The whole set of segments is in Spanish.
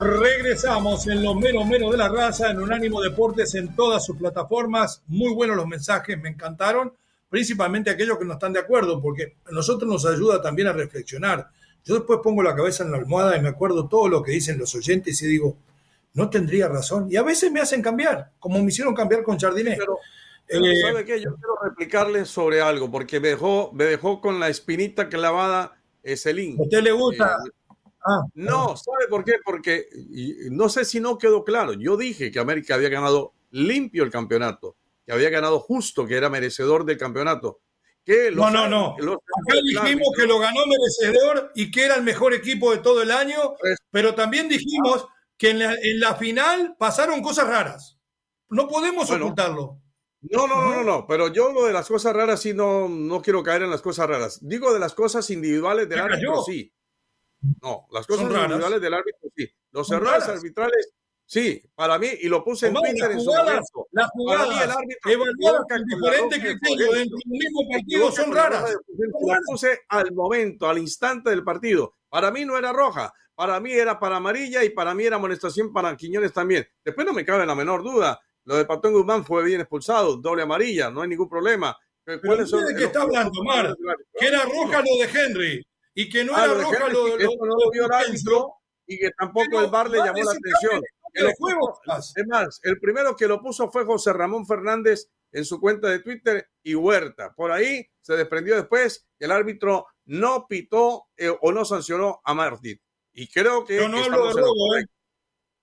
Regresamos en los menos menos de la raza, en Unánimo Deportes, en todas sus plataformas. Muy buenos los mensajes, me encantaron, principalmente aquellos que no están de acuerdo, porque a nosotros nos ayuda también a reflexionar. Yo después pongo la cabeza en la almohada y me acuerdo todo lo que dicen los oyentes y digo, no tendría razón. Y a veces me hacen cambiar, como me hicieron cambiar con. Pero, eh, ¿sabe qué? Yo quiero replicarle sobre algo, porque me dejó, me dejó con la espinita clavada ese link. ¿A usted le gusta? Eh, Ah, no, ¿sabe por qué? Porque no sé si no quedó claro. Yo dije que América había ganado limpio el campeonato, que había ganado justo, que era merecedor del campeonato. Que no, no, no. Acá dijimos que lo ganó merecedor y que era el mejor equipo de todo el año, pero también dijimos que en la, final pasaron cosas raras. No podemos ocultarlo. No, no, no, no, no, pero yo lo de las cosas raras sí no, no quiero caer en las cosas raras. Digo de las cosas individuales del árbitro, sí. No, las cosas individuales del árbitro sí. Los errores arbitrales sí, para mí, y lo puse en Twitter en su momento. Las jugadas para mí el árbitro con diferente criterio dentro del mismo partido son raras. La puse al momento, al instante del partido. Para mí no era roja, para mí era para amarilla y para mí era amonestación para Quiñones también. Después no me cabe la menor duda. Lo de Patón Guzmán fue bien expulsado, doble amarilla, no hay ningún problema. ¿Cuáles son, ¿De qué está hablando, Mar? Que era roja lo de Henry y que no ah, era roja lo, lo, no lo vio el árbitro y que tampoco el VAR le llamó la atención. El juego, es más, el primero que lo puso fue José Ramón Fernández en su cuenta de Twitter y Huerta. Por ahí se desprendió después que el árbitro no pitó eh, o no sancionó a Martín. Y creo que. Yo no hablo de robo, ¿eh?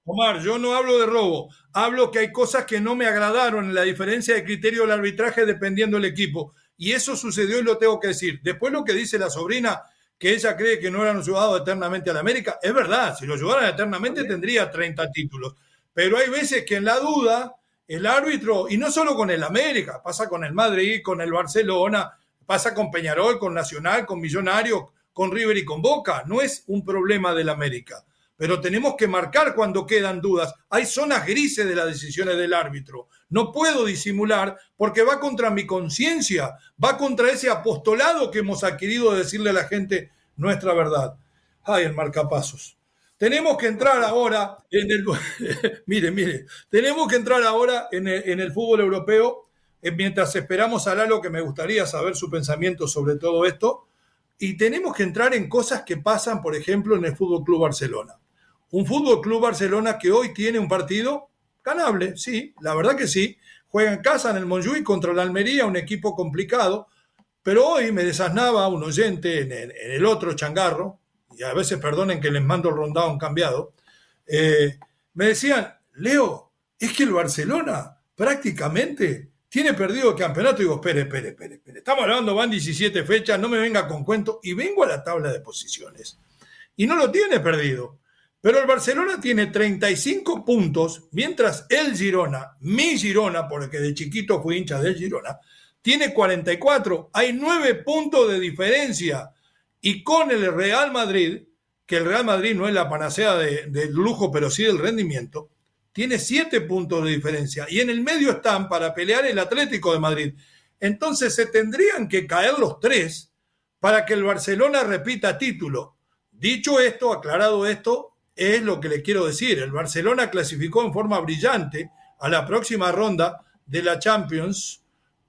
Omar, yo no hablo de robo. Hablo que hay cosas que no me agradaron en la diferencia de criterio del arbitraje dependiendo del equipo. Y eso sucedió y lo tengo que decir. Después lo que dice la sobrina que ella cree que no eran ayudado eternamente a la América. Es verdad, si lo ayudaran eternamente tendría 30 títulos. Pero hay veces que en la duda el árbitro, y no solo con el América, pasa con el Madrid, con el Barcelona, pasa con Peñarol, con Nacional, con Millonarios, con River y con Boca. No es un problema del América. Pero tenemos que marcar cuando quedan dudas. Hay zonas grises de las decisiones del árbitro. No puedo disimular porque va contra mi conciencia, va contra ese apostolado que hemos adquirido de decirle a la gente nuestra verdad. Ay, el marcapasos. Tenemos que entrar ahora en el. mire, mire, tenemos que entrar ahora en el, fútbol europeo. Eh, mientras esperamos a Lalo, que me gustaría saber su pensamiento sobre todo esto. Y tenemos que entrar en cosas que pasan, por ejemplo, en el Fútbol Club Barcelona. Un Fútbol Club Barcelona que hoy tiene un partido ganable, sí, la verdad que sí. Juega en casa en el Montjuic contra la Almería, un equipo complicado. Pero hoy me desasnaba un oyente en el, otro changarro, y a veces perdonen que les mando el rondado cambiado, eh, me decían, Leo, es que el Barcelona prácticamente tiene perdido el campeonato. Y digo, espere, espere, espere, espere. Estamos hablando, van 17 fechas, no me venga con cuento. Y vengo a la tabla de posiciones. Y no lo tiene perdido. Pero el Barcelona tiene 35 puntos, mientras el Girona, mi Girona, porque de chiquito fui hincha del Girona, tiene 44. Hay 9 puntos de diferencia. Y con el Real Madrid, que el Real Madrid no es la panacea del de lujo, pero sí del rendimiento, tiene 7 puntos de diferencia. Y en el medio están para pelear el Atlético de Madrid. Entonces se tendrían que caer los tres para que el Barcelona repita título. Dicho esto, aclarado esto, es lo que le quiero decir. El Barcelona clasificó en forma brillante a la próxima ronda de la Champions,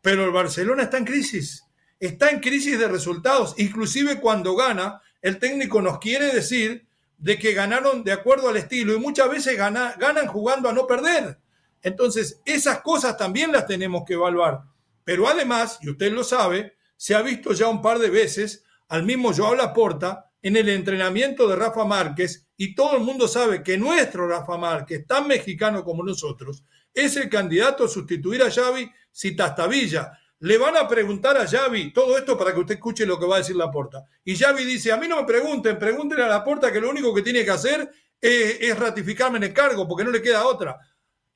pero el Barcelona está en crisis. Está en crisis de resultados. Inclusive cuando gana, el técnico nos quiere decir de que ganaron de acuerdo al estilo y muchas veces ganan jugando a no perder. Entonces, esas cosas también las tenemos que evaluar. Pero además, y usted lo sabe, se ha visto ya un par de veces al mismo Joao Laporta en el entrenamiento de Rafa Márquez y todo el mundo sabe que nuestro Rafa Márquez, tan mexicano como nosotros, es el candidato a sustituir a Xavi si Tastavilla. Le van a preguntar a Xavi todo esto para que usted escuche lo que va a decir Laporta. Y Xavi dice, a mí no me pregunten, pregúntenle a Laporta que lo único que tiene que hacer es, es ratificarme en el cargo, porque no le queda otra.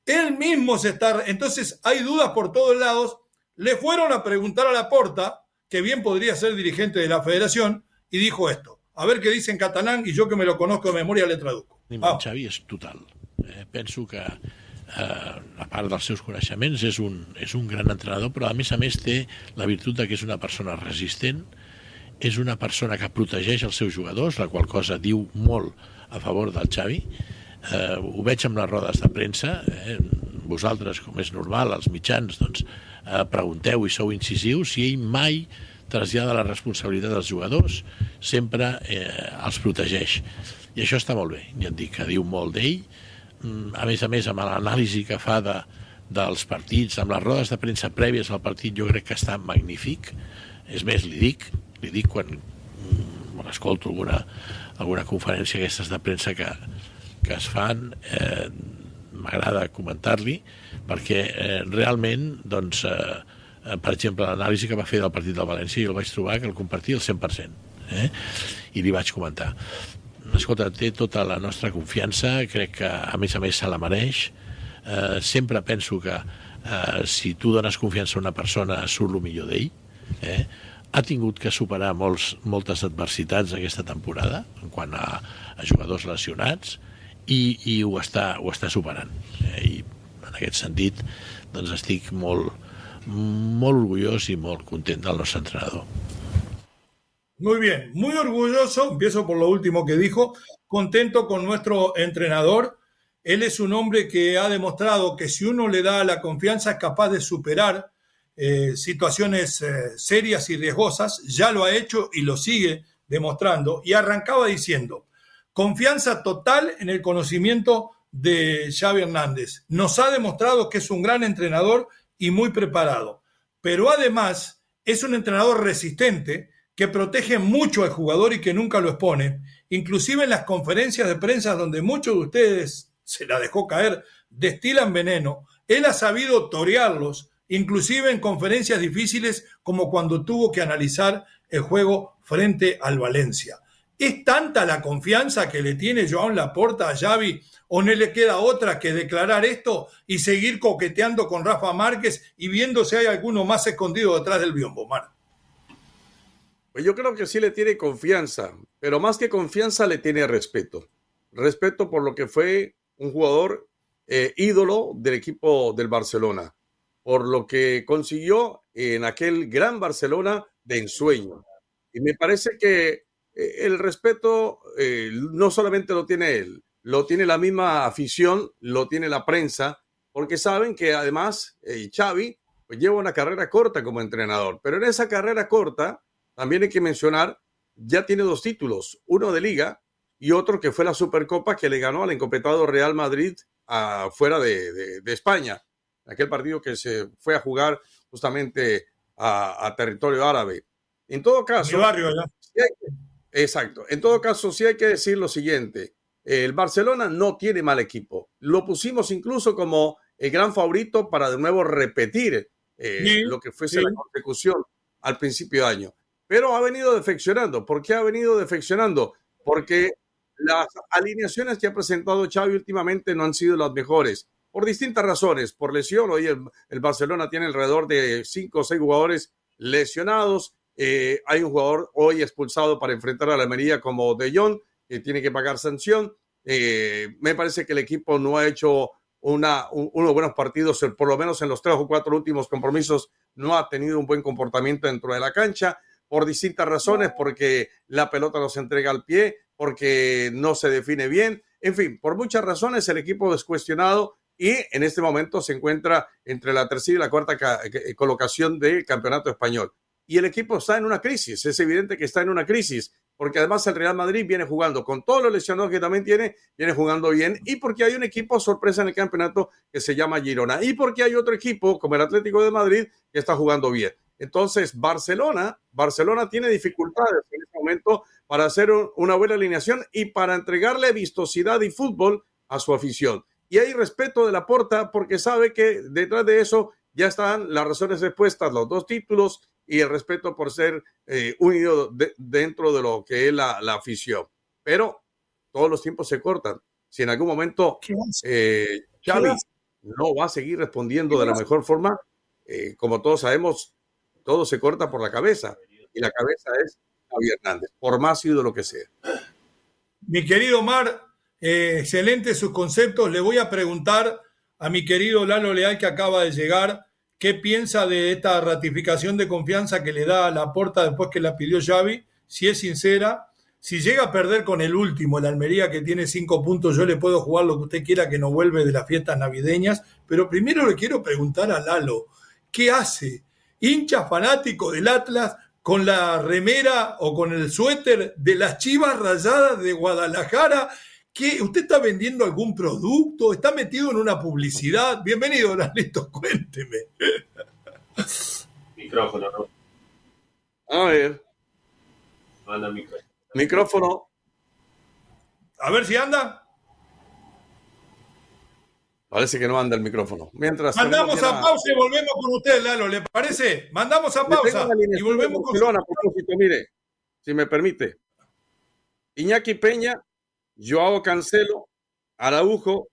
Él mismo se está... Entonces hay dudas por todos lados. Le fueron a preguntar a Laporta, que bien podría ser dirigente de la federación, y dijo esto. A ver qué dice en catalán y yo que me lo conozco de memoria le traduzco. Ah. Xavi és total. Eh, penso que eh, a part dels seus coneixements és un, és un gran entrenador, però a més a més té la virtut de que és una persona resistent, és una persona que protegeix els seus jugadors, la qual cosa diu molt a favor del Xavi. Eh, ho veig amb les rodes de premsa, eh, vosaltres, com és normal, els mitjans, doncs, eh, pregunteu i sou incisius, i ell mai trasllada la responsabilitat dels jugadors, sempre eh, els protegeix. I això està molt bé, ja et dic que diu molt d'ell, a més a més amb l'anàlisi que fa de, dels partits, amb les rodes de premsa prèvies al partit, jo crec que està magnífic. És més, li dic, li dic quan, mm, escolto alguna, alguna conferència aquestes de premsa que, que es fan, eh, m'agrada comentar-li, perquè eh, realment, doncs, eh, per exemple, l'anàlisi que va fer del partit del València, jo el vaig trobar que el compartia al 100%. Eh? I li vaig comentar. Escolta, té tota la nostra confiança, crec que a més a més se la mereix. Eh, sempre penso que eh, si tu dones confiança a una persona surt el millor d'ell. Eh? Ha tingut que superar molts, moltes adversitats aquesta temporada en quant a, a jugadors lesionats i, i ho, està, ho està superant. Eh? I en aquest sentit doncs estic molt, muy orgulloso y muy contento del nuestro entrenador. Muy bien, muy orgulloso, empiezo por lo último que dijo, contento con nuestro entrenador. Él es un hombre que ha demostrado que si uno le da la confianza es capaz de superar eh, situaciones eh, serias y riesgosas, ya lo ha hecho y lo sigue demostrando. Y arrancaba diciendo, confianza total en el conocimiento de Xavi Hernández. Nos ha demostrado que es un gran entrenador y muy preparado. Pero además es un entrenador resistente que protege mucho al jugador y que nunca lo expone. Inclusive en las conferencias de prensa donde muchos de ustedes se la dejó caer, destilan veneno. Él ha sabido torearlos, inclusive en conferencias difíciles como cuando tuvo que analizar el juego frente al Valencia. Es tanta la confianza que le tiene Joan Laporta a Xavi ¿O no le queda otra que declarar esto y seguir coqueteando con Rafa Márquez y viendo si hay alguno más escondido detrás del biombo, Mar? Pues yo creo que sí le tiene confianza, pero más que confianza le tiene respeto. Respeto por lo que fue un jugador eh, ídolo del equipo del Barcelona, por lo que consiguió en aquel gran Barcelona de ensueño. Y me parece que eh, el respeto eh, no solamente lo tiene él, lo tiene la misma afición, lo tiene la prensa, porque saben que además eh, Xavi pues, lleva una carrera corta como entrenador, pero en esa carrera corta también hay que mencionar, ya tiene dos títulos, uno de liga y otro que fue la Supercopa que le ganó al encopetado Real Madrid fuera de, España, aquel partido que se fue a jugar justamente a, territorio árabe. En todo caso, barrio, exacto. En todo caso, sí hay que decir lo siguiente el Barcelona no tiene mal equipo. Lo pusimos incluso como el gran favorito para de nuevo repetir eh, lo que fuese la consecución al principio de año. Pero ha venido defeccionando. ¿Por qué ha venido defeccionando? Porque las alineaciones que ha presentado Xavi últimamente no han sido las mejores. Por distintas razones. Por lesión. Hoy el, Barcelona tiene alrededor de cinco o seis jugadores lesionados. Eh, hay un jugador hoy expulsado para enfrentar a la Almería como De Jong tiene que pagar sanción. Eh, me parece que el equipo no ha hecho unos buenos partidos, por lo menos en los tres o cuatro últimos compromisos, no ha tenido un buen comportamiento dentro de la cancha, por distintas razones, porque la pelota no se entrega al pie, porque no se define bien, en fin, por muchas razones el equipo es cuestionado y en este momento se encuentra entre la tercera y la cuarta colocación del campeonato español. Y el equipo está en una crisis, es evidente que está en una crisis porque además el Real Madrid viene jugando con todos los lesionados que también tiene, viene jugando bien, y porque hay un equipo sorpresa en el campeonato que se llama Girona, y porque hay otro equipo como el Atlético de Madrid que está jugando bien. Entonces, Barcelona, Barcelona tiene dificultades en este momento para hacer una buena alineación y para entregarle vistosidad y fútbol a su afición. Y hay respeto de la porta porque sabe que detrás de eso ya están las razones expuestas, los dos títulos y el respeto por ser eh, unido dentro de lo que es la, afición. Pero todos los tiempos se cortan. Si en algún momento eh, Xavi no va a seguir respondiendo de la mejor forma, eh, como todos sabemos, todo se corta por la cabeza y la cabeza es Javi Hernández, por más lo que sea. Mi querido Mar, eh, excelente sus conceptos. Le voy a preguntar a mi querido Lalo Leal que acaba de llegar, ¿qué piensa de esta ratificación de confianza que le da a la porta después que la pidió Xavi? Si es sincera, si llega a perder con el último, el Almería que tiene cinco puntos, yo le puedo jugar lo que usted quiera que no vuelve de las fiestas navideñas, pero primero le quiero preguntar a Lalo, ¿qué hace? Hincha fanático del Atlas con la remera o con el suéter de las chivas rayadas de Guadalajara. ¿Qué? ¿Usted está vendiendo algún producto? ¿Está metido en una publicidad? Bienvenido, Lalito, cuénteme. Micrófono, ¿no? A ver. Manda micrófono. Micrófono. A ver si anda. Parece que no anda el micrófono. Mientras Mandamos a pausa y volvemos con usted, Lalo. ¿Le parece? Mandamos a pausa y volvemos con usted. A propósito, mire, si me permite. Iñaki Peña, Joao Cancelo, Araujo,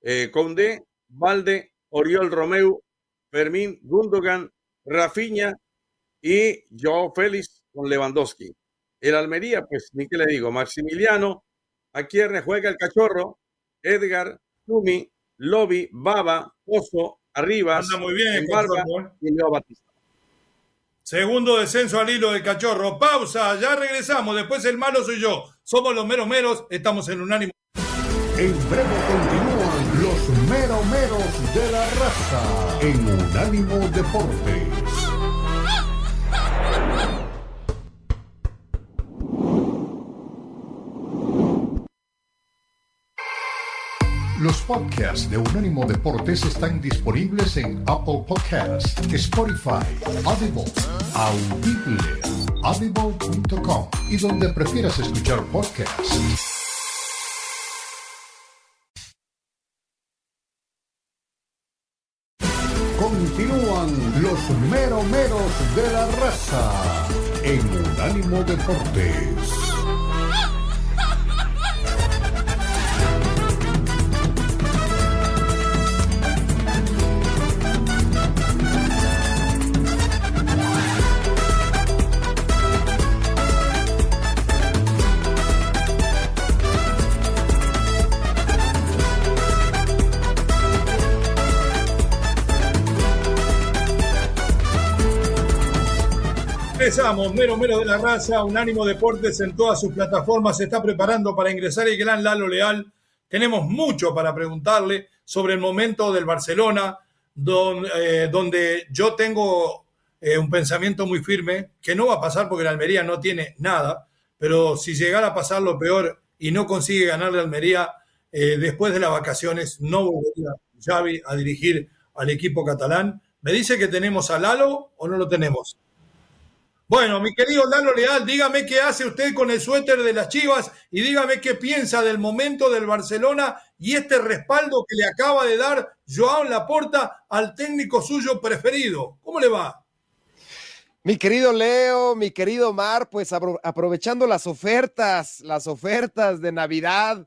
eh, Conde, Valde, Oriol Romeu, Fermín Gundogan, Rafiña y Joao Félix con Lewandowski. El Almería, pues, ni qué le digo, Maximiliano, aquí juega el cachorro, Edgar, Tumi, Lobby, Baba, Oso, Arriba, Anda muy bien el ¿eh? y Leo Batista. Segundo descenso al hilo del cachorro. Pausa, ya regresamos. Después el malo soy yo. Somos los meros meros, estamos en unánimo. En breve continúan los meros meros de la raza en Unánimo Deportes. Los podcasts de Unánimo Deportes están disponibles en Apple Podcasts, Spotify, Audible, Audible, audible.com y donde prefieras escuchar podcasts. Continúan los meromeros de la raza en Unánimo Deportes. Empezamos, mero mero de la raza, Unánimo Deportes en todas sus plataformas se está preparando para ingresar el gran Lalo Leal. Tenemos mucho para preguntarle sobre el momento del Barcelona, eh, donde, yo tengo eh, un pensamiento muy firme, que no va a pasar porque la Almería no tiene nada, pero si llegara a pasar lo peor y no consigue ganar la Almería, eh, después de las vacaciones no volvería Xavi a dirigir al equipo catalán. ¿Me dice que tenemos a Lalo o no lo tenemos? Bueno, mi querido Lalo Leal, dígame qué hace usted con el suéter de las Chivas y dígame qué piensa del momento del Barcelona y este respaldo que le acaba de dar Joao Laporta al técnico suyo preferido. ¿Cómo le va? Mi querido Leo, mi querido Mar, pues aprovechando las ofertas, las ofertas de Navidad,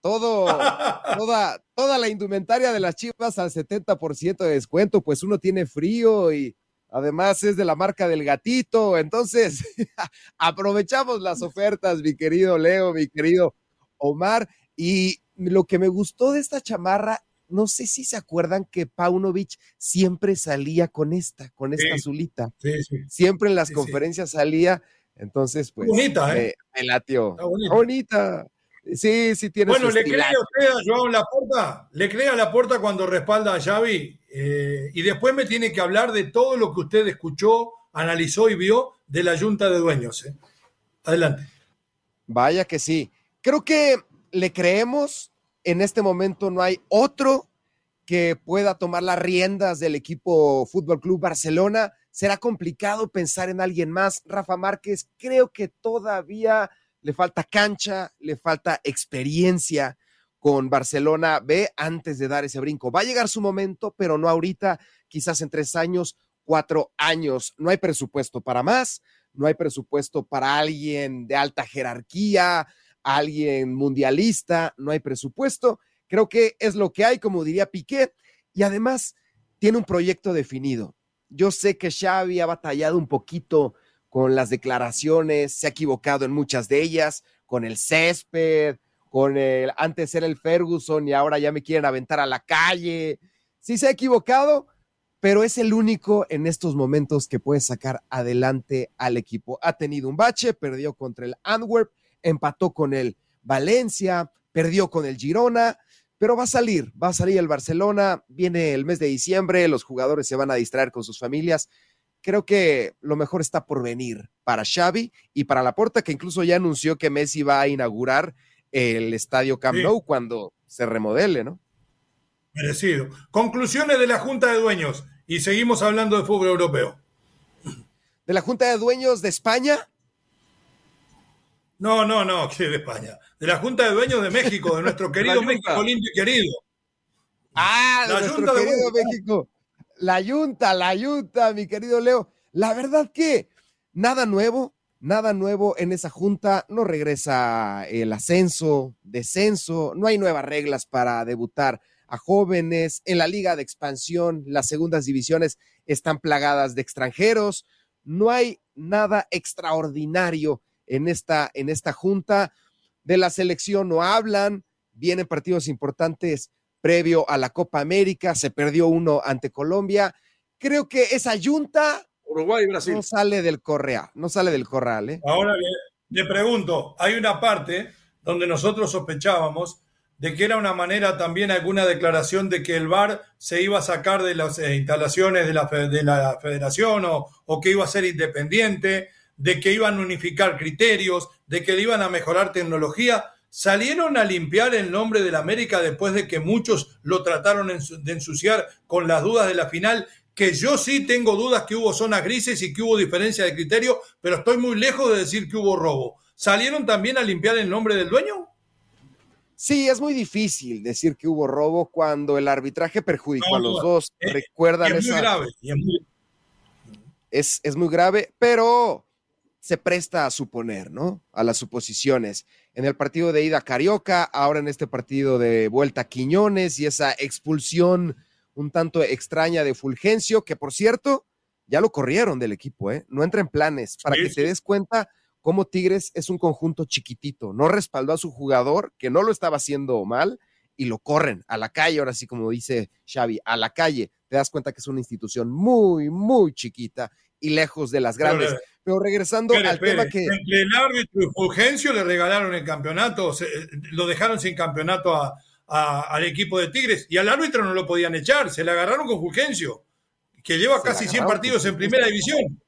todo, toda, toda la indumentaria de las Chivas al 70% de descuento, pues uno tiene frío y Además es de la marca del gatito. Entonces, aprovechamos las ofertas, mi querido Leo, mi querido Omar. Y lo que me gustó de esta chamarra, no sé si se acuerdan que Paunovic siempre salía con esta, con esta azulita. Sí, sí. Siempre en las conferencias salía. Entonces, pues. Bonita, ¿eh? Me, latió. bonita. Sí, sí tiene Bueno, ¿le cree usted a Joao Laporta? ¿Le cree a Laporta cuando respalda a Xavi? Eh, y después me tiene que hablar de todo lo que usted escuchó, analizó y vio de la Junta de Dueños. ¿eh? Adelante. Vaya que sí. Creo que le creemos. En este momento no hay otro que pueda tomar las riendas del equipo Fútbol Club Barcelona. Será complicado pensar en alguien más. Rafa Márquez, creo que todavía le falta cancha, le falta experiencia con Barcelona B antes de dar ese brinco. Va a llegar su momento, pero no ahorita, quizás en tres años, cuatro años. No hay presupuesto para más, no hay presupuesto para alguien de alta jerarquía, alguien mundialista, no hay presupuesto. Creo que es lo que hay, como diría Piqué, y además tiene un proyecto definido. Yo sé que Xavi ha batallado un poquito con las declaraciones, se ha equivocado en muchas de ellas, con el césped, con el antes era el Ferguson y ahora ya me quieren aventar a la calle. Sí se ha equivocado, pero es el único en estos momentos que puede sacar adelante al equipo. Ha tenido un bache, perdió contra el Antwerp, empató con el Valencia, perdió con el Girona, pero va a salir, va a salir el Barcelona, viene el mes de diciembre, los jugadores se van a distraer con sus familias. Creo que lo mejor está por venir para Xavi y para Laporta, que incluso ya anunció que Messi va a inaugurar el estadio Camp Nou cuando se remodele, ¿no? Merecido. Conclusiones de la Junta de Dueños y seguimos hablando de fútbol europeo. ¿De la Junta de Dueños de España? No, no, no, que de España. De la Junta de Dueños de México, de nuestro querido México lindo y querido. Ah, de la nuestro querido México. La Junta, la Junta, mi querido Leo. La verdad que nada nuevo, nada nuevo en esa Junta. No regresa el ascenso, descenso, no hay nuevas reglas para debutar a jóvenes. En la liga de expansión, las segundas divisiones están plagadas de extranjeros. No hay nada extraordinario en esta, en esta junta. De la selección no hablan, vienen partidos importantes previo a la Copa América, se perdió uno ante Colombia. Creo que esa junta Uruguay Brasil. no sale del correa, no sale del corral. ¿eh? Ahora le, le pregunto, hay una parte donde nosotros sospechábamos de que era una manera también alguna declaración de que el VAR se iba a sacar de las eh, instalaciones de la, de la federación o, o, que iba a ser independiente, de que iban a unificar criterios, de que le iban a mejorar tecnología. Salieron a limpiar el nombre del América después de que muchos lo trataron de ensuciar con las dudas de la final, que yo sí tengo dudas que hubo zonas grises y que hubo diferencia de criterio, pero estoy muy lejos de decir que hubo robo. ¿Salieron también a limpiar el nombre del dueño? Sí, es muy difícil decir que hubo robo cuando el arbitraje perjudicó no, a los dos. Es, Recuerdan es esa... muy grave. Es muy... Es, es muy grave, pero se presta a suponer, ¿no? A las suposiciones. En el partido de ida Carioca, ahora en este partido de vuelta Quiñones y esa expulsión un tanto extraña de Fulgencio, que por cierto, ya lo corrieron del equipo, ¿eh? No entra en planes, para sí, que te des cuenta cómo Tigres es un conjunto chiquitito, no respaldó a su jugador, que no lo estaba haciendo mal, y lo corren a la calle, ahora sí como dice Xavi, a la calle. Te das cuenta que es una institución muy, muy chiquita y lejos de las grandes. Pero, Pero regresando al tema que... Entre el árbitro y Fulgencio le regalaron el campeonato, se, lo dejaron sin campeonato a, a, al equipo de Tigres y al árbitro no lo podían echar, se le agarraron con Fulgencio, que lleva se casi 100 partidos en primera división.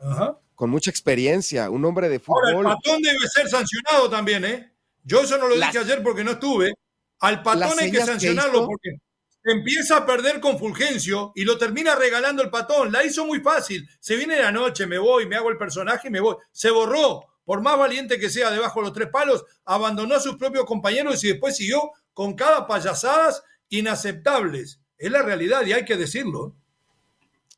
Ajá. Con mucha experiencia, un hombre de fútbol. Ahora, el patón debe ser sancionado también, ¿eh? Yo eso no lo dije ayer porque no estuve. Al patón hay que sancionarlo que hizo... porque empieza a perder con Fulgencio y lo termina regalando el patón. La hizo muy fácil. Se viene la noche, me voy, me hago el personaje y me voy. Se borró. Por más valiente que sea debajo de los tres palos, abandonó a sus propios compañeros y después siguió con cada payasadas inaceptables. Es la realidad y hay que decirlo.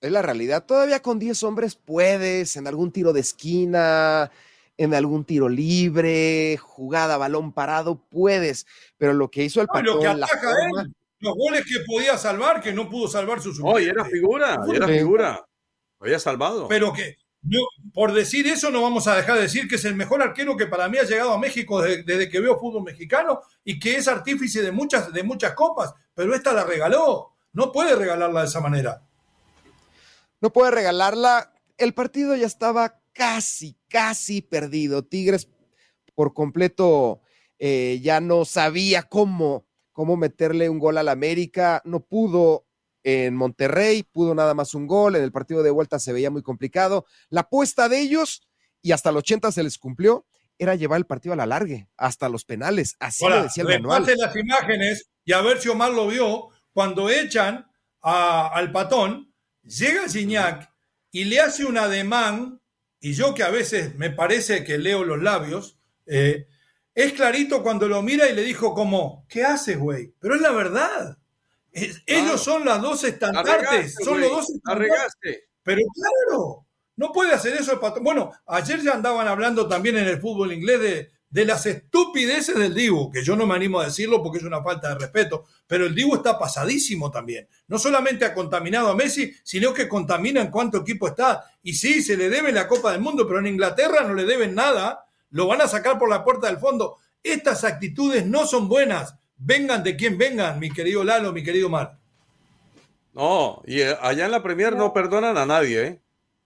Es la realidad. Todavía con 10 hombres puedes, en algún tiro de esquina, en algún tiro libre, jugada, balón parado, puedes. Pero lo que hizo el patón, no, lo que ataca forma... él, los goles que podía salvar, que no pudo salvar su Oye, era figura, era figura. Lo había salvado. Pero que, no, por decir eso, no vamos a dejar de decir que es el mejor arquero que para mí ha llegado a México desde, desde, que veo fútbol mexicano y que es artífice de muchas, de muchas copas, pero esta la regaló. No puede regalarla de esa manera. No puede regalarla. El partido ya estaba casi, casi perdido. Tigres por completo eh, ya no sabía cómo, cómo meterle un gol al América. No pudo en Monterrey, pudo nada más un gol. En el partido de vuelta se veía muy complicado. La apuesta de ellos, y hasta el 80 se les cumplió, era llevar el partido a la largue, hasta los penales. Así Ahora, lo decía el manual. las imágenes y a ver si Omar lo vio cuando echan al patón, llega Gignac y le hace un ademán, y yo que a veces me parece que leo los labios, eh, es clarito cuando lo mira y le dijo como, ¿qué haces, güey? Pero es la verdad. ellos son las dos estandartes, son los dos estandartes. Pero claro, no puede hacer eso el patrón. Bueno, ayer ya andaban hablando también en el fútbol inglés de, de las estupideces del Dibu, que yo no me animo a decirlo porque es una falta de respeto, pero el Dibu está pasadísimo también. No solamente ha contaminado a Messi, sino que contamina en cuánto equipo está. Y sí, se le debe la Copa del Mundo, pero en Inglaterra no le deben nada lo van a sacar por la puerta del fondo. Estas actitudes no son buenas. Vengan de quien vengan, mi querido Lalo, mi querido Mar. No, y eh, allá en la Premier no perdonan a nadie, ¿eh?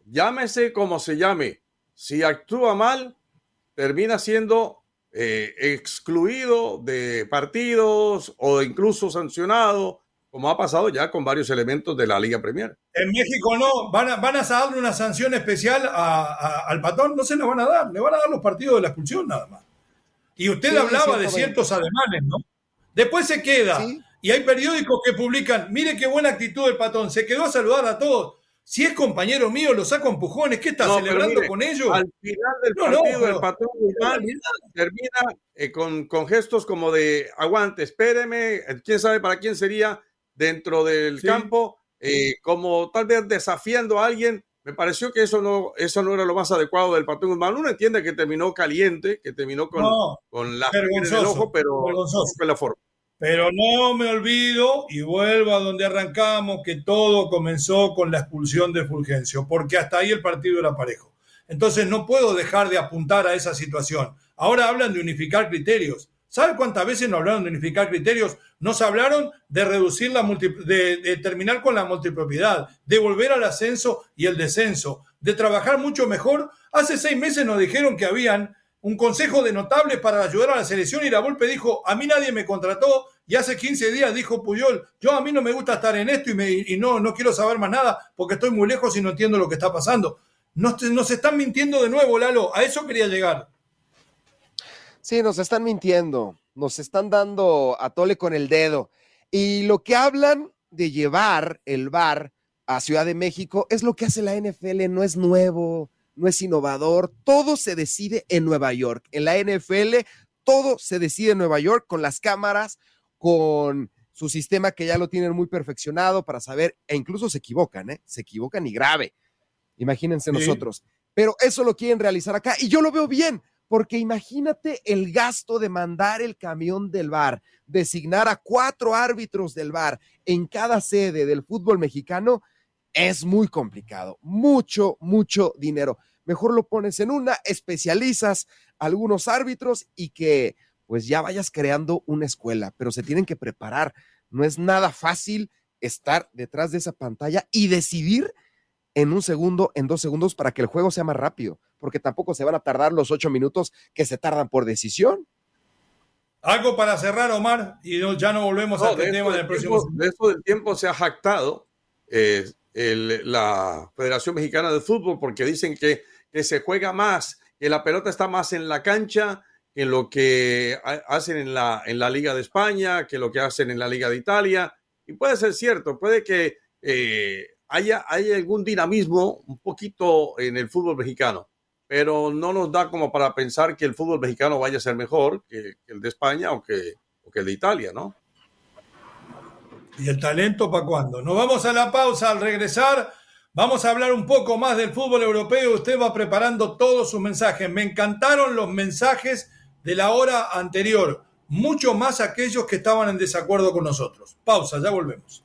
Llámese como se llame. Si actúa mal, termina siendo eh, excluido de partidos o incluso sancionado como ha pasado ya con varios elementos de la Liga Premier. En México no, van a, van a darle una sanción especial al patón, no se la van a dar, le van a dar los partidos de la expulsión nada más. Y usted hablaba de ciertos ademanes, ¿no? Después se queda, y hay periódicos que publican, mire qué buena actitud del patón, se quedó a saludar a todos. Si es compañero mío, lo saco en pujones, ¿qué está celebrando con ellos? Al final del partido, el patrón termina eh, con, con gestos como de aguante, espéreme, quién sabe para quién sería, dentro del campo, eh, como tal vez desafiando a alguien. Me pareció que eso no, eso no era lo más adecuado del patrón Guzmán. Uno entiende que terminó caliente, que terminó con, con la en el ojo, pero fue la forma. Pero no me olvido y vuelvo a donde arrancamos, que todo comenzó con la expulsión de Fulgencio, porque hasta ahí el partido era parejo. Entonces no puedo dejar de apuntar a esa situación. Ahora hablan de unificar criterios. ¿Sabe cuántas veces nos hablaron de unificar criterios? Nos hablaron de reducir la de, terminar con la multipropiedad, de volver al ascenso y el descenso, de trabajar mucho mejor. Hace seis meses nos dijeron que habían un consejo de notables para ayudar a la selección y la Volpe dijo, a mí nadie me contrató y hace 15 días dijo Puyol, yo a mí no me gusta estar en esto y no, no quiero saber más nada porque estoy muy lejos y no entiendo lo que está pasando. Nos, nos están mintiendo de nuevo, Lalo, a eso quería llegar. Sí, nos están mintiendo, nos están dando a tole con el dedo. Y lo que hablan de llevar el bar a Ciudad de México es lo que hace la NFL, no es nuevo, no es innovador, todo se decide en Nueva York. En la NFL, todo se decide en Nueva York con las cámaras, con su sistema que ya lo tienen muy perfeccionado para saber, e incluso se equivocan, ¿eh? Se equivocan y grave. Imagínense nosotros. Pero eso lo quieren realizar acá y yo lo veo bien porque imagínate el gasto de mandar el camión del bar, designar a cuatro árbitros del bar en cada sede del fútbol mexicano, es muy complicado, mucho, mucho dinero. Mejor lo pones en una, especializas algunos árbitros y que pues ya vayas creando una escuela, pero se tienen que preparar. No es nada fácil estar detrás de esa pantalla y decidir en un segundo, en dos segundos, para que el juego sea más rápido, porque tampoco se van a tardar los ocho minutos que se tardan por decisión. Algo para cerrar, Omar, y ya no volvemos al tema del próximo. de eso del tiempo se ha jactado eh, la Federación Mexicana de Fútbol, porque dicen que, que se juega más, que la pelota está más en la cancha que lo que hacen en la, en la Liga de España, que lo que hacen en la Liga de Italia. Y puede ser cierto, puede que eh, haya, algún dinamismo un poquito en el fútbol mexicano, pero no nos da como para pensar que el fútbol mexicano vaya a ser mejor que, el de España o que, que el de Italia, ¿no? ¿Y el talento para cuándo? Nos vamos a la pausa. Al regresar, vamos a hablar un poco más del fútbol europeo. Usted va preparando todos sus mensajes. Me encantaron los mensajes de la hora anterior, mucho más aquellos que estaban en desacuerdo con nosotros. Pausa, ya volvemos.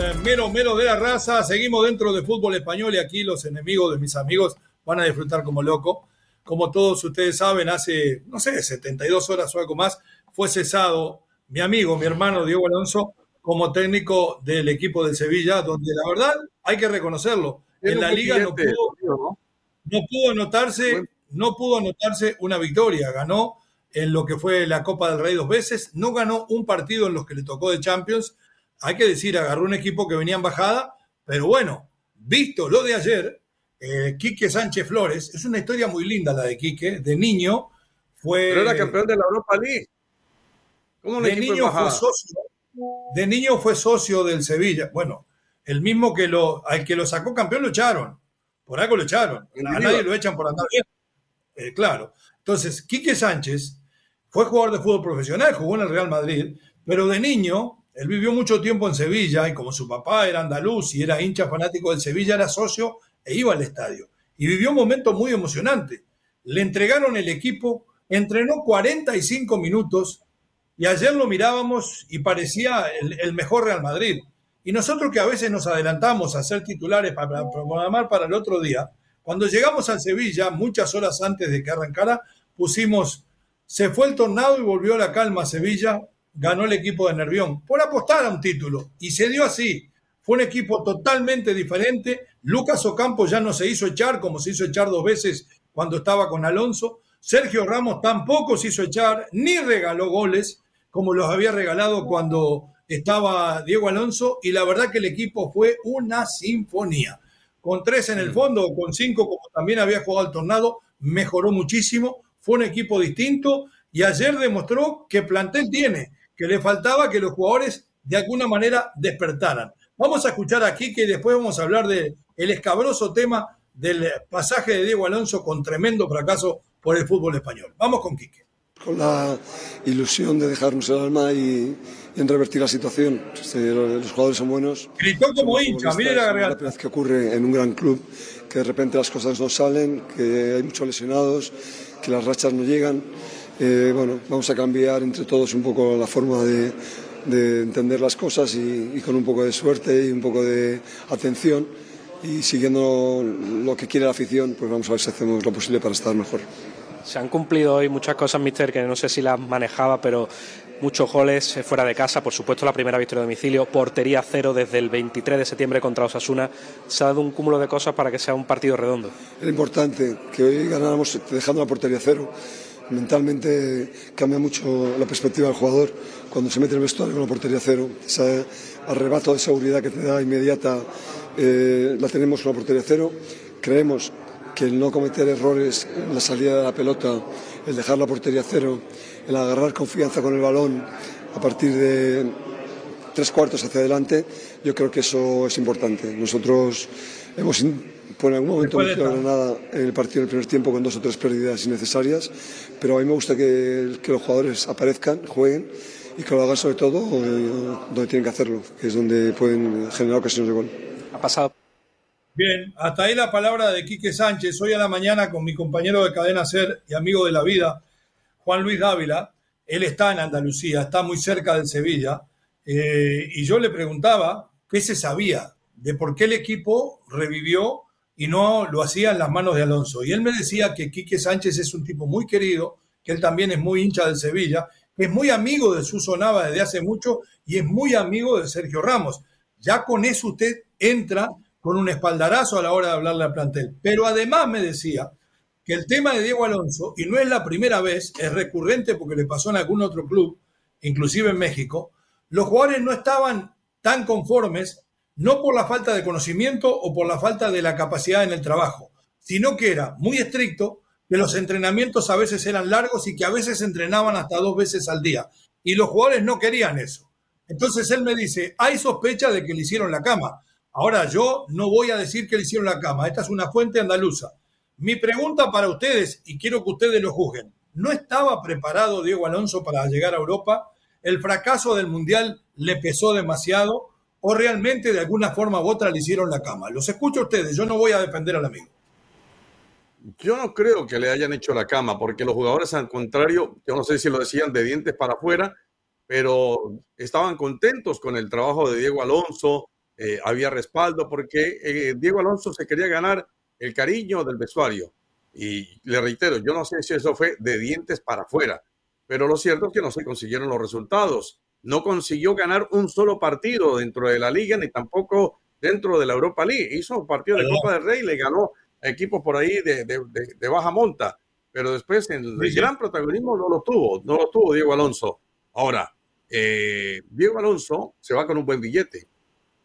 Regresamos eh, mero mero de la raza. Seguimos dentro de fútbol español y aquí los enemigos de mis amigos van a disfrutar como loco. Como todos ustedes saben, hace, no sé, 72 horas o algo más, fue cesado mi amigo, mi hermano Diego Alonso, como técnico del equipo de Sevilla, donde la verdad hay que reconocerlo. En la liga no pudo, no pudo anotarse, no pudo anotarse una victoria. Ganó en lo que fue la Copa del Rey dos veces, no ganó un partido en los que le tocó de Champions. Hay que decir, agarró un equipo que venía en bajada, pero bueno, visto lo de ayer, eh, Quique Sánchez Flores, es una historia muy linda la de Quique, de niño fue... Pero era campeón de la Europa League. ¿Cómo de niño fue socio, de niño fue socio del Sevilla. Bueno, el mismo que lo, al que lo sacó campeón lo echaron. Por algo lo echaron. A nadie lo echan por andar bien. Eh, claro. Entonces, Quique Sánchez fue jugador de fútbol profesional, jugó en el Real Madrid, pero de niño, él vivió mucho tiempo en Sevilla y como su papá era andaluz y era hincha fanático del Sevilla, era socio e iba al estadio. Y vivió un momento muy emocionante. Le entregaron el equipo, entrenó 45 minutos y ayer lo mirábamos y parecía el, mejor Real Madrid. Y nosotros que a veces nos adelantamos a ser titulares para programar para el otro día, cuando llegamos al Sevilla, muchas horas antes de que arrancara, pusimos se fue el tornado y volvió la calma a Sevilla, ganó el equipo de Nervión por apostar a un título y se dio así. Fue un equipo totalmente diferente. Lucas Ocampo ya no se hizo echar como se hizo echar dos veces cuando estaba con Alonso. Sergio Ramos tampoco se hizo echar ni regaló goles como los había regalado cuando estaba Diego Alonso y la verdad que el equipo fue una sinfonía. Con tres en el fondo o con cinco como también había jugado el tornado, mejoró muchísimo fue un equipo distinto y ayer demostró que plantel tiene, que le faltaba que los jugadores de alguna manera despertaran. Vamos a escuchar aquí que después vamos a hablar del el escabroso tema del pasaje de Diego Alonso con tremendo fracaso por el fútbol español. Vamos con Quique. Con la ilusión de dejarnos el alma y, en revertir la situación. los jugadores son buenos. Gritó como hincha, mire la realidad. La que ocurre en un gran club, que de repente las cosas no salen, que hay muchos lesionados, que las rachas no llegan. Eh, bueno, vamos a cambiar entre todos un poco la forma de, entender las cosas y, con un poco de suerte y un poco de atención y siguiendo lo que quiere la afición, pues vamos a ver si hacemos lo posible para estar mejor. Se han cumplido hoy muchas cosas, Mister, que no sé si las manejaba, pero muchos goles fuera de casa, por supuesto la primera victoria de domicilio, portería cero desde el 23 de septiembre contra Osasuna. Se ha dado un cúmulo de cosas para que sea un partido redondo. Es importante que hoy ganáramos dejando la portería cero. Mentalmente cambia mucho la perspectiva del jugador cuando se mete en el vestuario con la portería cero. Ese arrebato de seguridad que te da inmediata eh, la tenemos con la portería cero. Creemos que el no cometer errores en la salida de la pelota, el dejar la portería cero, el agarrar confianza con el balón a partir de tres cuartos hacia adelante, yo creo que eso es importante. Nosotros hemos por algún momento hemos nada en el partido en el primer tiempo con dos o tres pérdidas innecesarias, pero a mí me gusta que, que los jugadores aparezcan, jueguen y que lo hagan sobre todo donde tienen que hacerlo, que es donde pueden generar ocasiones de gol. Ha pasado. Bien, hasta ahí la palabra de Quique Sánchez. Hoy a la mañana con mi compañero de cadena Ser y amigo de la vida, Juan Luis Dávila. Él está en Andalucía, está muy cerca del Sevilla. Eh, y yo le preguntaba qué se sabía de por qué el equipo revivió y no lo hacía en las manos de Alonso. Y él me decía que Quique Sánchez es un tipo muy querido, que él también es muy hincha del Sevilla, que es muy amigo de Suso Nava desde hace mucho y es muy amigo de Sergio Ramos. Ya con eso usted entra con un espaldarazo a la hora de hablarle al plantel. Pero además me decía que el tema de Diego Alonso, y no es la primera vez, es recurrente porque le pasó en algún otro club, inclusive en México, los jugadores no estaban tan conformes, no por la falta de conocimiento o por la falta de la capacidad en el trabajo, sino que era muy estricto, que los entrenamientos a veces eran largos y que a veces entrenaban hasta dos veces al día. Y los jugadores no querían eso. Entonces él me dice, hay sospecha de que le hicieron la cama. Ahora yo no voy a decir que le hicieron la cama, esta es una fuente andaluza. Mi pregunta para ustedes, y quiero que ustedes lo juzguen, ¿no estaba preparado Diego Alonso para llegar a Europa? ¿El fracaso del Mundial le pesó demasiado? ¿O realmente de alguna forma u otra le hicieron la cama? Los escucho ustedes, yo no voy a defender al amigo. Yo no creo que le hayan hecho la cama, porque los jugadores, al contrario, yo no sé si lo decían de dientes para afuera, pero estaban contentos con el trabajo de Diego Alonso, eh, había respaldo, porque eh, Diego Alonso se quería ganar el cariño del vestuario. Y le reitero, yo no sé si eso fue de dientes para afuera, pero lo cierto es que no se consiguieron los resultados. No consiguió ganar un solo partido dentro de la liga, ni tampoco dentro de la Europa League. Hizo un partido de Copa del Rey, le ganó a equipos por ahí de, de, baja monta, pero después en el gran protagonismo no lo tuvo, no lo tuvo Diego Alonso. Ahora, eh, Diego Alonso se va con un buen billete,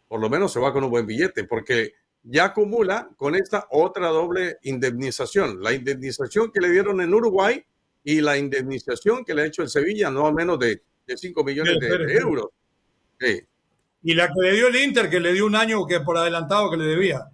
por lo menos se va con un buen billete, porque ya acumula con esta otra doble indemnización, la indemnización que le dieron en Uruguay y la indemnización que le ha hecho el Sevilla, no al menos de, de 5 millones de, euros. Y la que le dio el Inter, que le dio un año que por adelantado que le debía.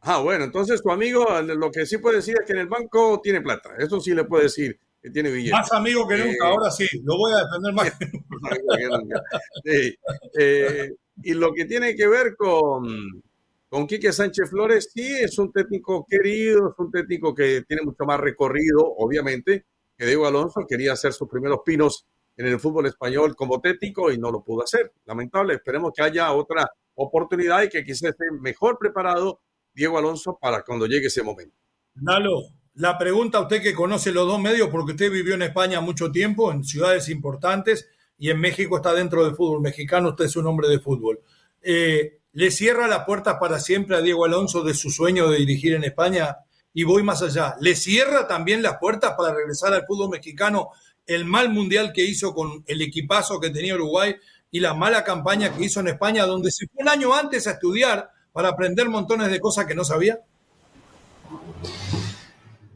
Ah, bueno, entonces tu amigo lo que sí puede decir es que en el banco tiene plata. Eso sí le puede decir que tiene billetes. Más amigo que nunca, eh, ahora sí, lo voy a defender más. sí. Eh, y lo que tiene que ver con, con Quique Sánchez Flores, sí, es un técnico querido, es un técnico que tiene mucho más recorrido, obviamente, que Diego Alonso. Quería hacer sus primeros pinos en el fútbol español como técnico y no lo pudo hacer. Lamentable, esperemos que haya otra oportunidad y que quizás esté mejor preparado Diego Alonso para cuando llegue ese momento. Nalo, la pregunta a usted que conoce los dos medios, porque usted vivió en España mucho tiempo, en ciudades importantes, y en México está dentro del fútbol mexicano, usted es un hombre de fútbol. Eh, ¿Le cierra la puerta para siempre a Diego Alonso de su sueño de dirigir en España? Y voy más allá. ¿Le cierra también las puertas para regresar al fútbol mexicano el mal mundial que hizo con el equipazo que tenía Uruguay y la mala campaña que hizo en España, donde se fue un año antes a estudiar para aprender montones de cosas que no sabía?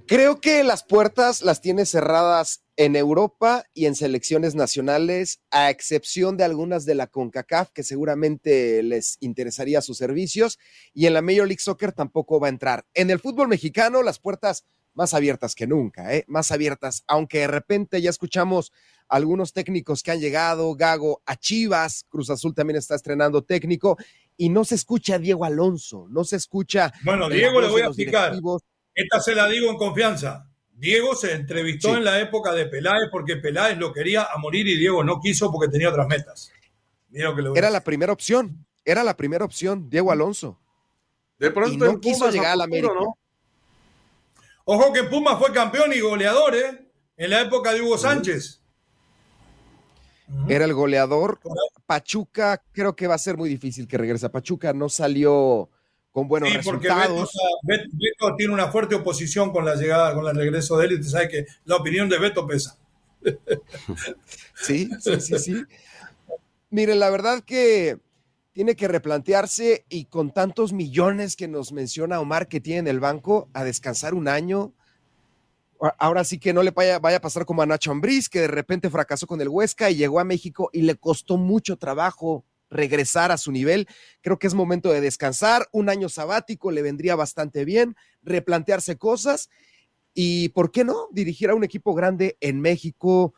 Creo que las puertas las tiene cerradas en Europa y en selecciones nacionales, a excepción de algunas de la CONCACAF, que seguramente les interesaría sus servicios, y en la Major League Soccer tampoco va a entrar. En el fútbol mexicano, las puertas más abiertas que nunca, ¿eh? más abiertas, aunque de repente ya escuchamos algunos técnicos que han llegado, Gago a Chivas, Cruz Azul también está estrenando técnico, y no se escucha a Diego Alonso, no se escucha. Bueno, Diego le voy a explicar. Esta se la digo en confianza. Diego se entrevistó en la época de Peláez porque Peláez lo quería a morir y Diego no quiso porque tenía otras metas. era la primera opción, era la primera opción, Diego Alonso. De pronto no quiso llegar a la América. Ojo que Puma fue campeón y goleador, ¿eh? En la época de Hugo Sánchez. Era el goleador. Pachuca, creo que va a ser muy difícil que regrese a Pachuca. No salió con buenos sí, porque Beto, tiene una fuerte oposición con la llegada, con el regreso de él, y usted sabe que la opinión de Beto pesa. Sí, sí, sí, sí. Mire, la verdad que tiene que replantearse y con tantos millones que nos menciona Omar que tiene en el banco, a descansar un año. Ahora sí que no le vaya, vaya a pasar como a Nacho Ambriz, que de repente fracasó con el Huesca y llegó a México y le costó mucho trabajo regresar a su nivel. Creo que es momento de descansar, un año sabático le vendría bastante bien, replantearse cosas y, ¿por qué no? Dirigir a un equipo grande en México.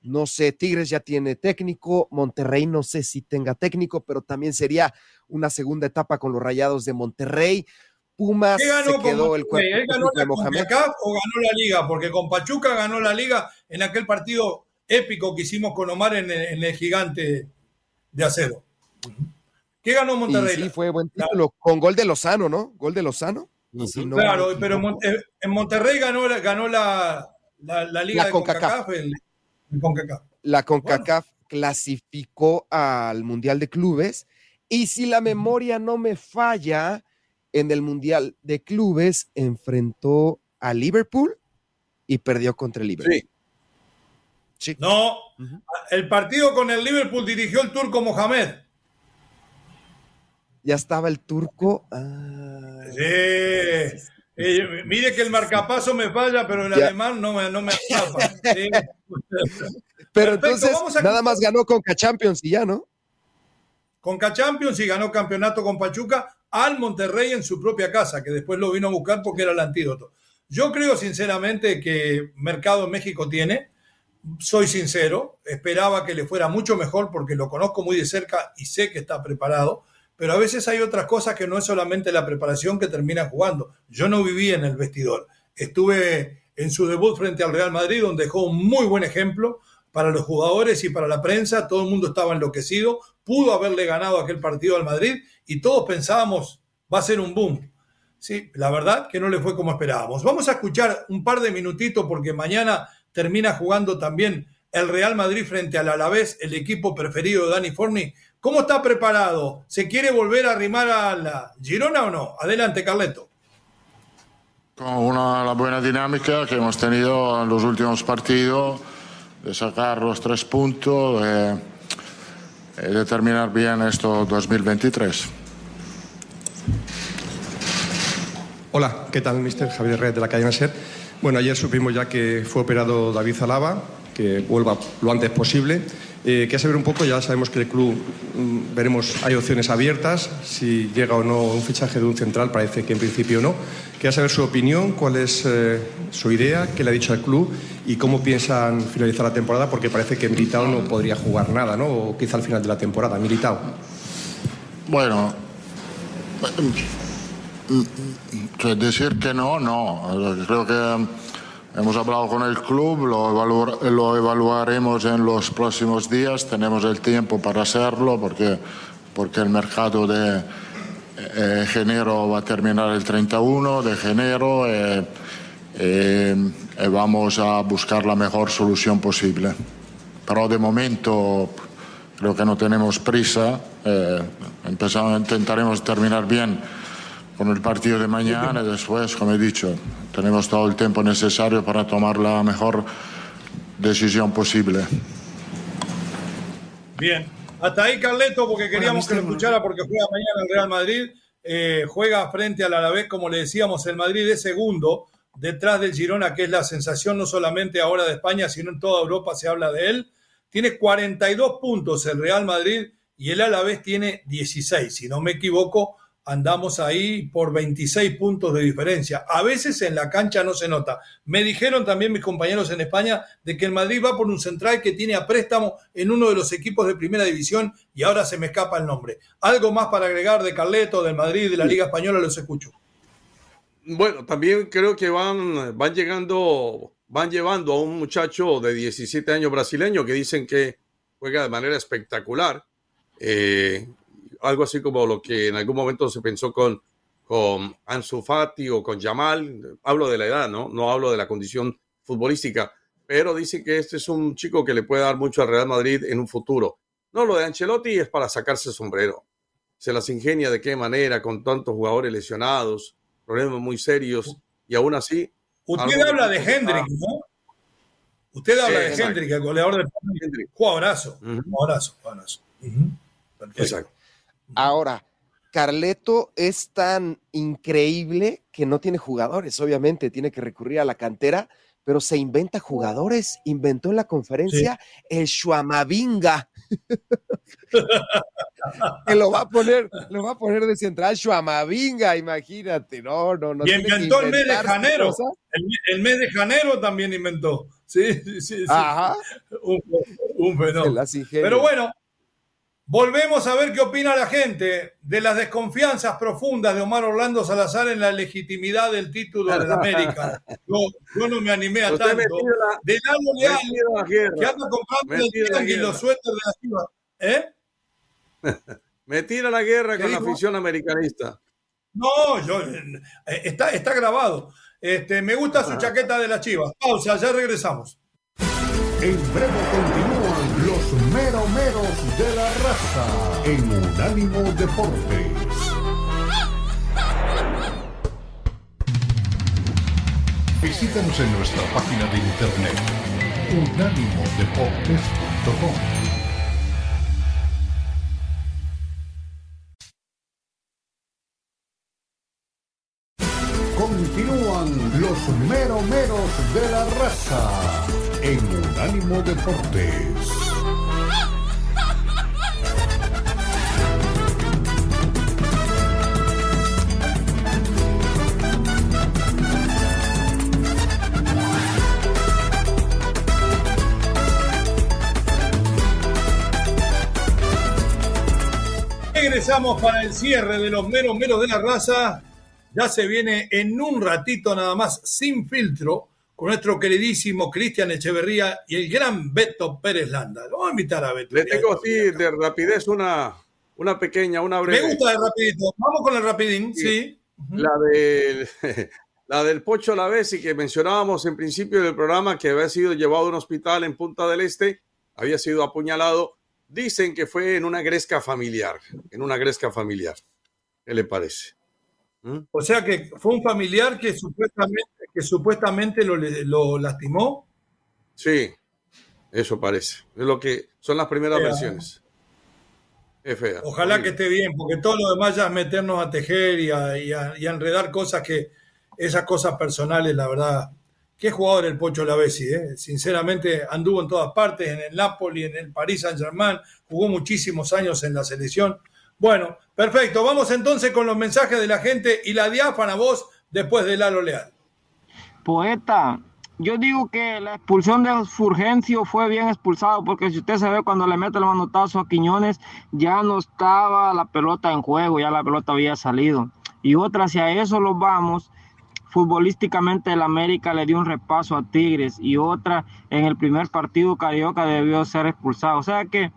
No sé, Tigres ya tiene técnico, Monterrey no sé si tenga técnico, pero también sería una segunda etapa con los Rayados de Monterrey. Pumas se quedó el cuerpo ganó la Mohamed. o ganó la liga? Porque con Pachuca ganó la liga en aquel partido épico que hicimos con Omar en el gigante de acero. ¿Qué ganó Monterrey? sí, fue buen título, con gol de Lozano, ¿no? Gol de Lozano. claro, pero eh, en Monterrey ganó, ganó la, la, Liga de CONCACAF. La CONCACAF clasificó al Mundial de Clubes y si la memoria no me falla, en el Mundial de Clubes enfrentó a Liverpool y perdió contra el Liverpool. Sí. No, el partido con el Liverpool dirigió el turco Mohamed. Ya estaba el turco. Ah. Sí. Eh, mire que el marcapaso me falla, pero el alemán no me, no me Pero entonces nada más ganó con Champions y ya, ¿no? Con Champions y ganó campeonato con Pachuca al Monterrey en su propia casa, que después lo vino a buscar porque era el antídoto. Yo creo sinceramente que mercado en México tiene soy sincero, esperaba que le fuera mucho mejor porque lo conozco muy de cerca y sé que está preparado, pero a veces hay otras cosas que no es solamente la preparación que termina jugando. Yo no viví en el vestidor, estuve en su debut frente al Real Madrid, donde dejó un muy buen ejemplo para los jugadores y para la prensa, todo el mundo estaba enloquecido, pudo haberle ganado aquel partido al Madrid y todos pensábamos, va a ser un boom. Sí, la verdad que no le fue como esperábamos. Vamos a escuchar un par de minutitos porque mañana termina jugando también el Real Madrid frente al Alavés, el equipo preferido de Dani Forni. ¿Cómo está preparado? ¿Se quiere volver a arrimar a la Girona o no? Adelante, Carleto. Con una buena dinámica que hemos tenido en los últimos partidos, de sacar los tres puntos y de terminar bien esto 2023. Hola, ¿qué tal, mister? Javier Red de la cadena SER. Bueno, ayer supimos ya que fue operado David Zalaba, que vuelva lo antes posible. Eh, quería saber un poco, ya sabemos que el club, mm, veremos, hay opciones abiertas, si llega o no un fichaje de un central, parece que en principio no. Quería saber su opinión, cuál es eh, su idea, qué le ha dicho al club y cómo piensan finalizar la temporada, porque parece que Militao no podría jugar nada, ¿no? O quizá al final de la temporada, Militao. Bueno, decir que no, no. Creo que hemos hablado con el club, lo, evaluaremos en los próximos días, tenemos el tiempo para hacerlo porque, porque el mercado de eh, enero va a terminar el 31 de enero eh, eh, y vamos a buscar la mejor solución posible. Pero de momento creo que no tenemos prisa, empezamos, intentaremos terminar bien con el partido de mañana y después, como he dicho, tenemos todo el tiempo necesario para tomar la mejor decisión posible. Bien, hasta ahí Carleto, porque queríamos que lo escuchara porque juega mañana el Real Madrid, eh, juega frente al Alavés, como le decíamos, el Madrid es segundo, detrás del Girona, que es la sensación no solamente ahora de España, sino en toda Europa se habla de él. Tiene 42 puntos el Real Madrid y el Alavés tiene 16, si no me equivoco andamos ahí por 26 puntos de diferencia. A veces en la cancha no se nota. Me dijeron también mis compañeros en España de que el Madrid va por un central que tiene a préstamo en uno de los equipos de primera división y ahora se me escapa el nombre. ¿Algo más para agregar de Carleto, del Madrid, de la Liga Española? Los escucho. Bueno, también creo que van, van llegando, van llevando a un muchacho de 17 años brasileño que dicen que juega de manera espectacular. Eh, algo así como lo que en algún momento se pensó con, con Ansu Fati o con Jamal. Hablo de la edad, ¿no? No hablo de la condición futbolística, pero dice que este es un chico que le puede dar mucho al Real Madrid en un futuro. No, lo de Ancelotti es para sacarse el sombrero. Se las ingenia de qué manera con tantos jugadores lesionados, problemas muy serios y aún así. Usted habla de Hendrik, ¿no? Usted habla de Hendrik, el goleador del. Jugadorazo, jugadorazo, jugadorazo. Exacto. Ahora, Carleto es tan increíble que no tiene jugadores, obviamente, tiene que recurrir a la cantera, pero se inventa jugadores. Inventó en la conferencia el Shuamavinga. que lo va a poner, lo va a poner de central Shuamavinga, imagínate. No, no, no. Y inventó el mes de Janero. El, mes de Janero también inventó. Sí, sí, sí. Ajá. Un, un fenómeno. Pero bueno, Volvemos a ver qué opina la gente de las desconfianzas profundas de Omar Orlando Salazar en la legitimidad del título de la América. Yo, no me animé a tanto. de Lalo Leal, que anda comprando el y los suéteres de la ciudad. ¿Eh? me tira la guerra con la afición americanista. No, yo, eh, está, está grabado. Este, me gusta su chaqueta de la Chivas. Pausa, ya regresamos. En breve continúan los meromeros de la en Unánimo Deportes. Visítanos en nuestra página de internet unánimodeportes.com. Para el cierre de los meros meros de la raza. Ya se viene en un ratito nada más, sin filtro, con nuestro queridísimo Cristian Echeverría y el gran Beto Pérez Landa. Vamos a invitar a Beto. Le tengo así de rapidez una, una pequeña, una breve. Me gusta de rapidito. Vamos con el rapidín, sí. La del, la del Pocho y que mencionábamos en principio del programa que había sido llevado a un hospital en Punta del Este, había sido apuñalado. Dicen que fue en una gresca familiar, en una gresca familiar. ¿Qué le parece? ¿Mm? O sea que fue un familiar que supuestamente, que supuestamente lo, lo lastimó. Sí, eso parece. Es lo que son las primeras versiones. Es fea. Ojalá que esté bien, porque todo lo demás ya es meternos a tejer y a, enredar cosas que, esas cosas personales, la verdad. Qué jugador el Pocho Lavesi, ¿eh? sinceramente anduvo en todas partes, en el Napoli, en el Paris Saint Germain, jugó muchísimos años en la selección. Bueno, perfecto. Vamos entonces con los mensajes de la gente y la diáfana voz después de Lalo Leal. Poeta, yo digo que la expulsión de Furgencio fue bien expulsado, porque si usted se ve cuando le mete el manotazo a Quiñones, ya no estaba la pelota en juego, ya la pelota había salido. Y otra, hacia eso lo vamos, futbolísticamente el América le dio un repaso a Tigres y otra, en el primer partido Carioca debió ser expulsado. O sea que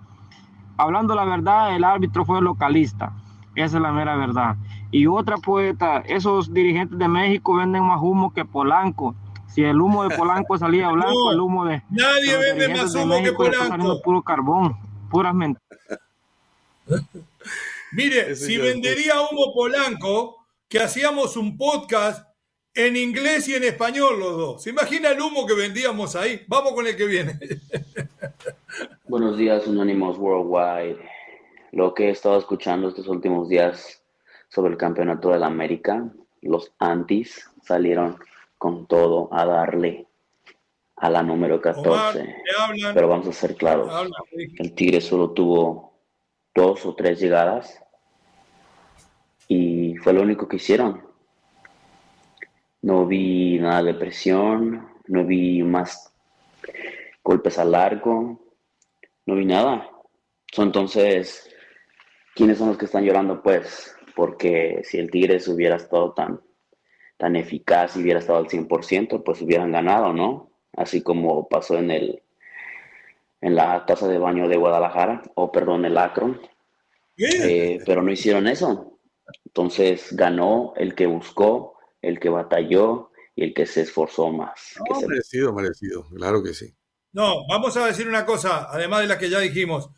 hablando la verdad, el árbitro fue localista. Esa es la mera verdad. Y otra poeta, esos dirigentes de México venden más humo que Polanco. Si el humo de Polanco salía blanco, el humo de. Nadie vende más humo que Polanco. Puro carbón, puras mentiras. Mire, si vendería humo Polanco, que hacíamos un podcast en inglés y en español los dos. ¿Se imagina el humo que vendíamos ahí? Vamos con el que viene. Buenos días, Unánimos Worldwide. Lo que he estado escuchando estos últimos días sobre el campeonato de la América, los antis salieron con todo a darle a la número 14. Pero vamos a ser claros, el Tigre solo tuvo dos o tres llegadas y fue lo único que hicieron. No vi nada de presión, no vi más golpes al largo, no vi nada. Entonces, ¿quiénes son los que están llorando? Pues, porque si el Tigres hubiera estado tan, tan eficaz y hubiera estado al 100%, pues hubieran ganado, ¿no? Así como pasó en el en la taza de baño de Guadalajara, o perdón, el Akron. Eh, pero no hicieron eso. Entonces ganó el que buscó, el que batalló y el que se esforzó más. merecido, merecido, claro que sí. No, vamos a decir una cosa, además de la que ya dijimos.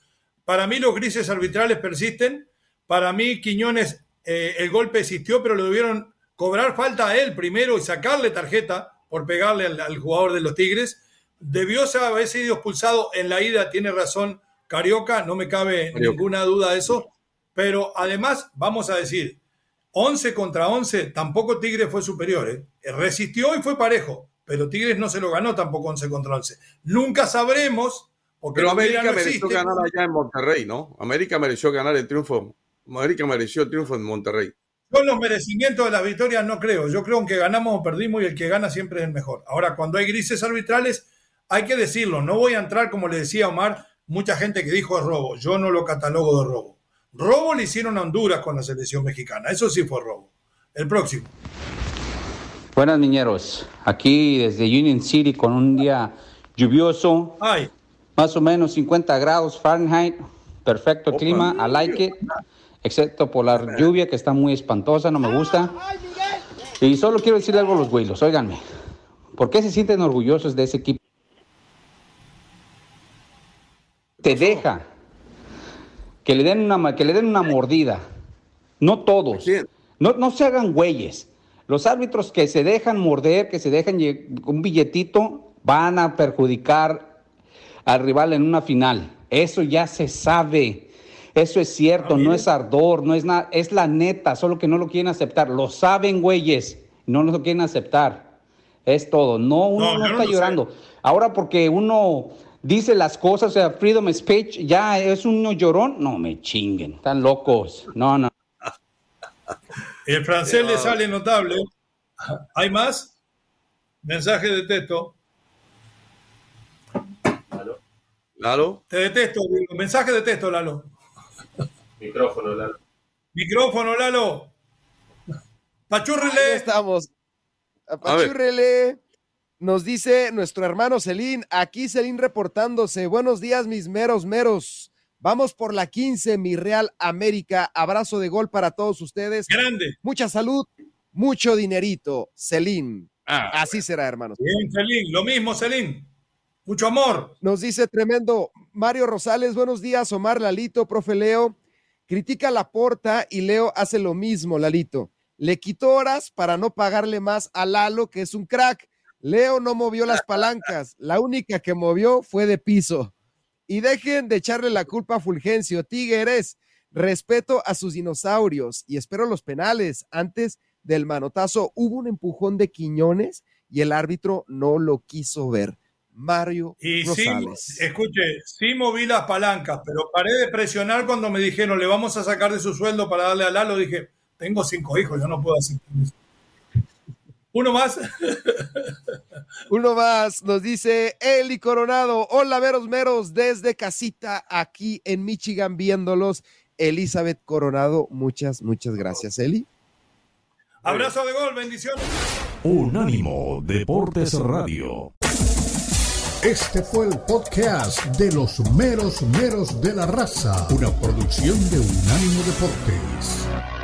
Para mí los grises arbitrales persisten. Para mí Quiñones, eh, el golpe existió, pero lo debieron cobrar falta a él primero y sacarle tarjeta por pegarle al, jugador de los Tigres. Debió haber sido expulsado en la ida, tiene razón Carioca, no me cabe ninguna duda de eso. Pero además, vamos a decir, 11 contra 11, tampoco Tigres fue superior. ¿eh? Resistió y fue parejo pero Tigres no se lo ganó tampoco 11 contra 11. Nunca sabremos. Porque pero América mereció ganar allá en Monterrey, ¿no? América mereció ganar el triunfo. América mereció el triunfo en Monterrey. Con los merecimientos de las victorias no creo. Yo creo que ganamos o perdimos y el que gana siempre es el mejor. Ahora, cuando hay grises arbitrales, hay que decirlo. No voy a entrar, como le decía Omar, mucha gente que dijo es robo. Yo no lo catalogo de robo. Robo le hicieron a Honduras con la selección mexicana. Eso sí fue robo. El próximo. Buenas niñeros, aquí desde Union City con un día lluvioso, más o menos 50 grados Fahrenheit, perfecto clima, I like it, excepto por la lluvia que está muy espantosa, no me gusta. Y solo quiero decirle algo a los güeylos, óiganme, ¿por qué se sienten orgullosos de ese equipo? Te deja que le den una, que le den una mordida, no todos, no, no se hagan güeyes. Los árbitros que se dejan morder, que se dejan un billetito, van a perjudicar al rival en una final. Eso ya se sabe. Eso es cierto, no es ardor, no es nada, es la neta, solo que no lo quieren aceptar. Lo saben, güeyes, no lo quieren aceptar. Es todo. No, uno no, está llorando. Ahora porque uno dice las cosas, o sea, freedom speech, ya es uno llorón, no me chinguen, están locos. No, no. El francés le sale notable. ¿Hay más? Mensaje de texto. ¿Lalo? Te detesto, mensaje de texto, Lalo. Micrófono, Lalo. Micrófono, Lalo. Pachurrele. estamos. Pachurrele. Nos dice nuestro hermano Celín, aquí Celín reportándose. Buenos días, mis meros meros. Vamos por la 15, mi Real América. Abrazo de gol para todos ustedes. Grande. Mucha salud, mucho dinerito, Celín. Ah, Así será, hermanos. Bien, Celín. Lo mismo, Celín. Mucho amor. Nos dice tremendo Mario Rosales. Buenos días, Omar Lalito, profe Leo. Critica la porta y Leo hace lo mismo, Lalito. Le quitó horas para no pagarle más a Lalo, que es un crack. Leo no movió las palancas. La única que movió fue de piso. Y dejen de echarle la culpa a Fulgencio. Tigres, respeto a sus dinosaurios y espero los penales. Antes del manotazo hubo un empujón de Quiñones y el árbitro no lo quiso ver. Mario y Rosales. Sí, escuche, sí moví las palancas, pero paré de presionar cuando me dijeron le vamos a sacar de su sueldo para darle a Lalo. Dije, tengo cinco hijos, yo no puedo hacer eso. Uno más. Uno más, nos dice Eli Coronado. Hola, veros meros, desde casita aquí en Michigan viéndolos. Elizabeth Coronado, muchas, muchas gracias, Eli. Abrazo de gol, bendiciones. Unánimo Deportes Radio. Este fue el podcast de los meros meros de la raza, una producción de Unánimo Deportes.